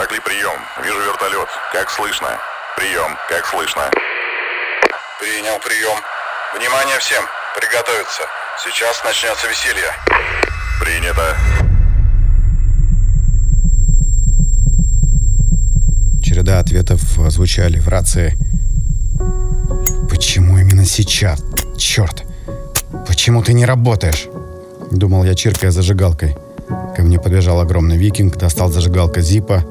Ираклий, прием. Вижу вертолет. Как слышно? Прием. Как слышно? Принял прием. Внимание всем. Приготовиться. Сейчас начнется веселье. Принято. Череда ответов звучали в рации. Почему именно сейчас? Черт! Почему ты не работаешь? Думал я, чиркая зажигалкой. Ко мне подбежал огромный викинг, достал зажигалка Зипа.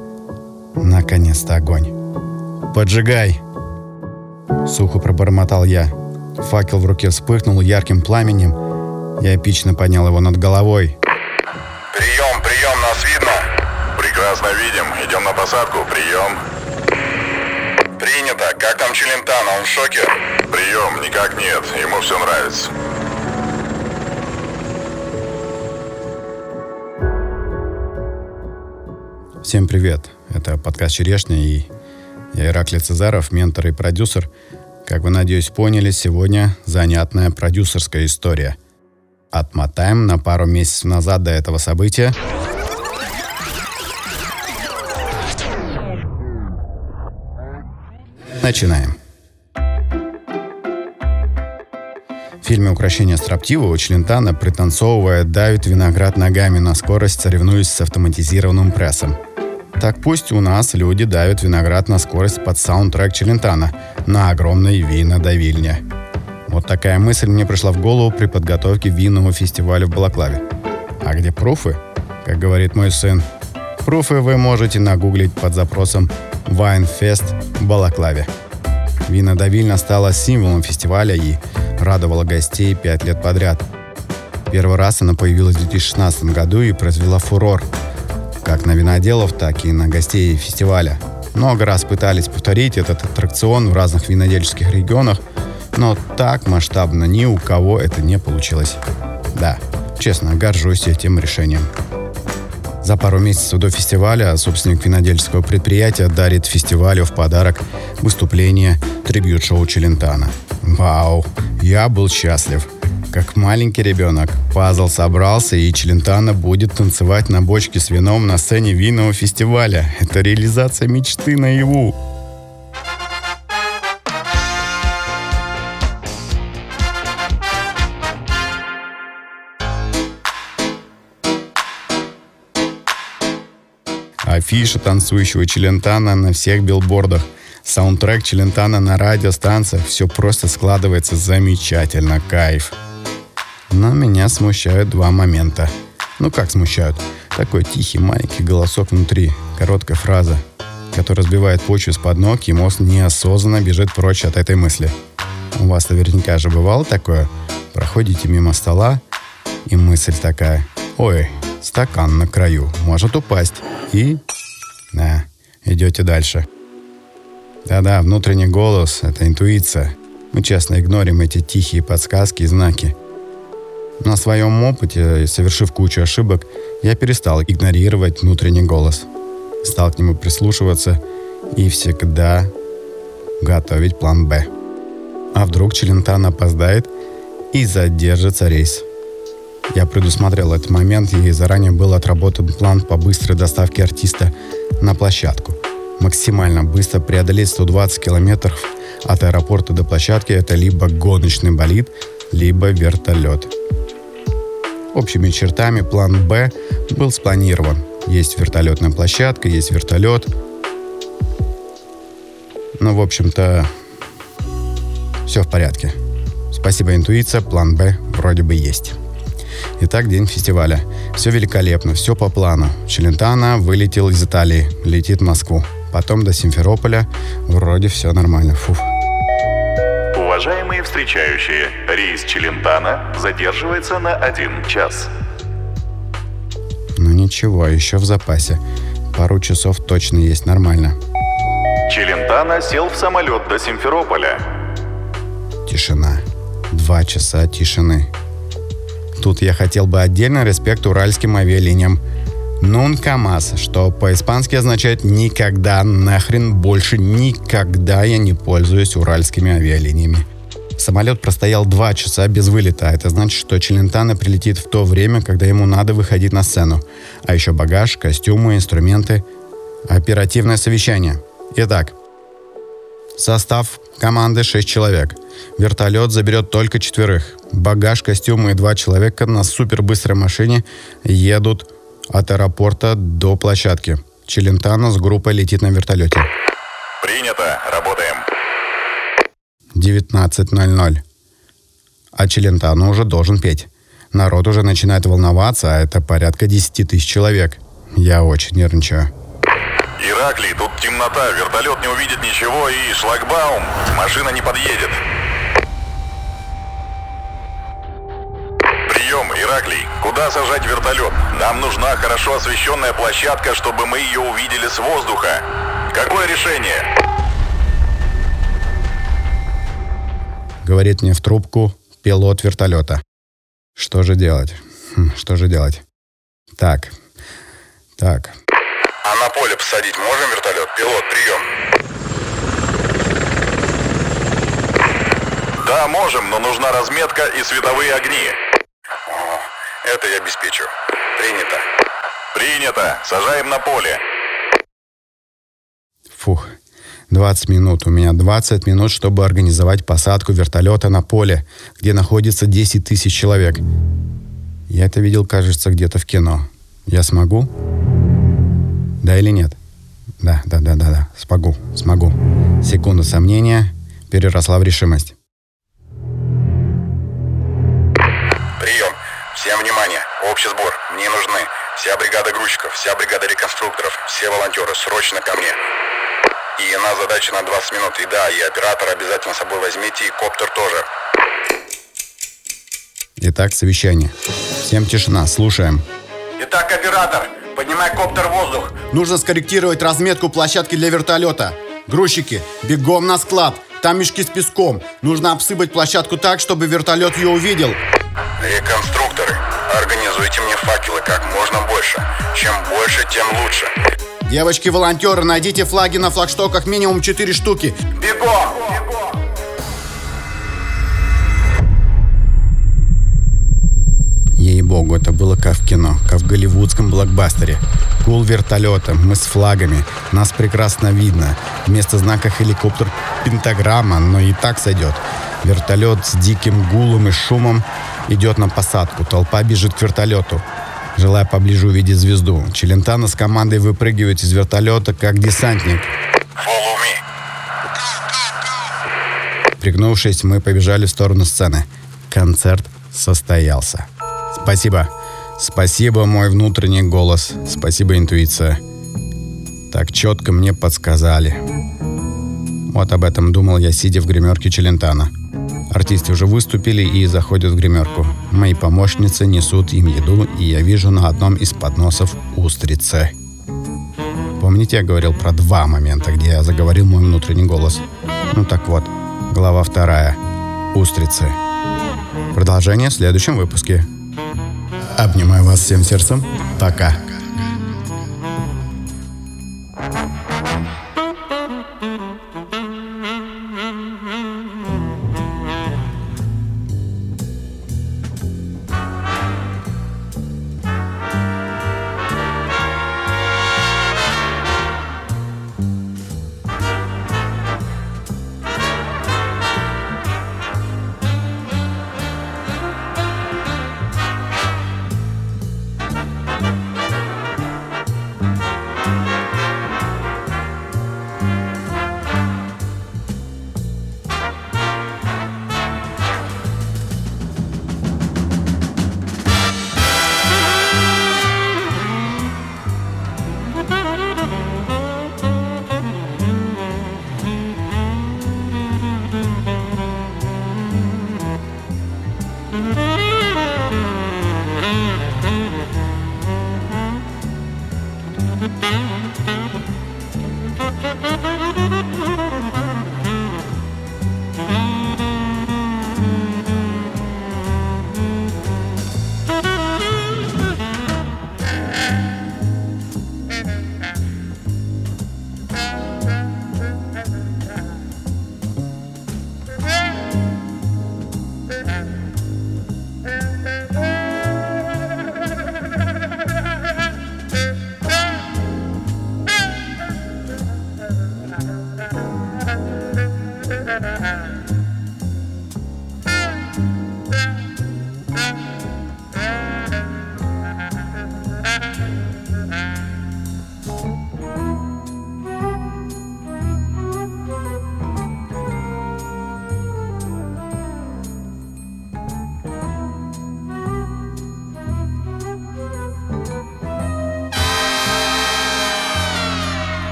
Наконец-то огонь. «Поджигай!» Сухо пробормотал я. Факел в руке вспыхнул ярким пламенем. Я эпично поднял его над головой. Прием, прием, нас видно. Прекрасно видим. Идем на посадку. Прием. Принято. Как там Челентано? Он в шоке? Прием. Никак нет. Ему все нравится. Всем привет. Это подкаст «Черешня» и я Ираклий Цезаров, ментор и продюсер. Как вы, надеюсь, поняли, сегодня занятная продюсерская история. Отмотаем на пару месяцев назад до этого события. Начинаем. В фильме «Укращение строптива» у Челентана, пританцовывая, давит виноград ногами на скорость, соревнуясь с автоматизированным прессом – так пусть у нас люди давят виноград на скорость под саундтрек Челентана на огромной винодавильне. Вот такая мысль мне пришла в голову при подготовке винного фестиваля в Балаклаве. А где пруфы? Как говорит мой сын, пруфы вы можете нагуглить под запросом «Вайнфест в Балаклаве». Винодавильня стала символом фестиваля и радовала гостей пять лет подряд. Первый раз она появилась в 2016 году и произвела фурор – как на виноделов, так и на гостей фестиваля. Много раз пытались повторить этот аттракцион в разных винодельческих регионах, но так масштабно ни у кого это не получилось. Да, честно, горжусь этим решением. За пару месяцев до фестиваля собственник винодельческого предприятия дарит фестивалю в подарок выступление трибют-шоу Челентана. Вау, я был счастлив – как маленький ребенок. Пазл собрался, и Челентано будет танцевать на бочке с вином на сцене винного фестиваля. Это реализация мечты наяву. Афиша танцующего Челентана на всех билбордах. Саундтрек Челентана на радиостанциях. Все просто складывается замечательно. Кайф. Но меня смущают два момента. Ну как смущают? Такой тихий маленький голосок внутри, короткая фраза, которая сбивает почву из-под ног, и мозг неосознанно бежит прочь от этой мысли. У вас наверняка же бывало такое? Проходите мимо стола, и мысль такая, ой, стакан на краю, может упасть. И, да, идете дальше. Да-да, внутренний голос — это интуиция. Мы честно игнорим эти тихие подсказки и знаки. На своем опыте, совершив кучу ошибок, я перестал игнорировать внутренний голос. Стал к нему прислушиваться и всегда готовить план «Б». А вдруг Челентан опоздает и задержится рейс. Я предусмотрел этот момент и заранее был отработан план по быстрой доставке артиста на площадку. Максимально быстро преодолеть 120 километров от аэропорта до площадки – это либо гоночный болид, либо вертолет. Общими чертами план «Б» был спланирован. Есть вертолетная площадка, есть вертолет. Ну, в общем-то, все в порядке. Спасибо, интуиция, план «Б» вроде бы есть. Итак, день фестиваля. Все великолепно, все по плану. Челентано вылетел из Италии, летит в Москву. Потом до Симферополя. Вроде все нормально. Фух. Уважаемые встречающие, рейс Челентана задерживается на один час. Ну ничего, еще в запасе. Пару часов точно есть нормально. Челентана сел в самолет до Симферополя. Тишина. Два часа тишины. Тут я хотел бы отдельно респект уральским авиалиниям. Нун КамАЗ, что по-испански означает «никогда, нахрен, больше никогда я не пользуюсь уральскими авиалиниями». Самолет простоял два часа без вылета, а это значит, что Челентано прилетит в то время, когда ему надо выходить на сцену. А еще багаж, костюмы, инструменты. Оперативное совещание. Итак, состав команды 6 человек. Вертолет заберет только четверых. Багаж, костюмы и два человека на супербыстрой машине едут от аэропорта до площадки. Челентано с группой летит на вертолете. Принято. Работаем. 19.00. А Челентано уже должен петь. Народ уже начинает волноваться, а это порядка 10 тысяч человек. Я очень нервничаю. Ираклий, тут темнота, вертолет не увидит ничего и шлагбаум. Машина не подъедет. Куда сажать вертолет? Нам нужна хорошо освещенная площадка, чтобы мы ее увидели с воздуха. Какое решение? Говорит мне в трубку пилот вертолета. Что же делать? Хм, Что же делать? Так, так, А на поле посадить можем вертолет? Пилот, прием. Да, можем, но нужна разметка и световые огни. Это я обеспечу. Принято. Принято. Сажаем на поле. фух. 20 минут. У меня 20 минут, чтобы организовать посадку вертолета на поле, где находится 10 тысяч человек. Я это видел, кажется, где-то в кино. Я смогу? Да или нет? Да, да, да, да, да. Смогу, смогу. Секунда сомнения переросла в решимость. Всем внимание. Общий сбор. Мне нужны вся бригада грузчиков, вся бригада реконструкторов, все волонтеры. Срочно ко мне. И на задача на 20 минут. И да, и оператора обязательно с собой возьмите, и коптер тоже. Итак, совещание. Всем тишина, слушаем. Итак, оператор, поднимай коптер в воздух. Нужно скорректировать разметку площадки для вертолета. Грузчики, бегом на склад. Там мешки с песком. Нужно обсыпать площадку так, чтобы вертолет ее увидел. Реконструкторы, организуйте мне факелы как можно больше. Чем больше, тем лучше. Девочки-волонтеры, найдите флаги на флагштоках минимум 4 штуки. Бегом! Ей-богу, это было как в кино, как в голливудском блокбастере. Кул вертолета, мы с флагами, нас прекрасно видно. Вместо знака хеликоптер пентаграмма, но и так сойдет. Вертолет с диким гулом и шумом идет на посадку. Толпа бежит к вертолету. Желая поближе увидеть звезду. Челентано с командой выпрыгивает из вертолета, как десантник. Пригнувшись, мы побежали в сторону сцены. Концерт состоялся. Спасибо. Спасибо, мой внутренний голос. Спасибо, интуиция. Так четко мне подсказали. Вот об этом думал я, сидя в гримерке Челентана. Артисты уже выступили и заходят в гримерку. Мои помощницы несут им еду, и я вижу на одном из подносов устрицы. Помните, я говорил про два момента, где я заговорил мой внутренний голос? Ну так вот, глава вторая. Устрицы. Продолжение в следующем выпуске. Обнимаю вас всем сердцем. Пока.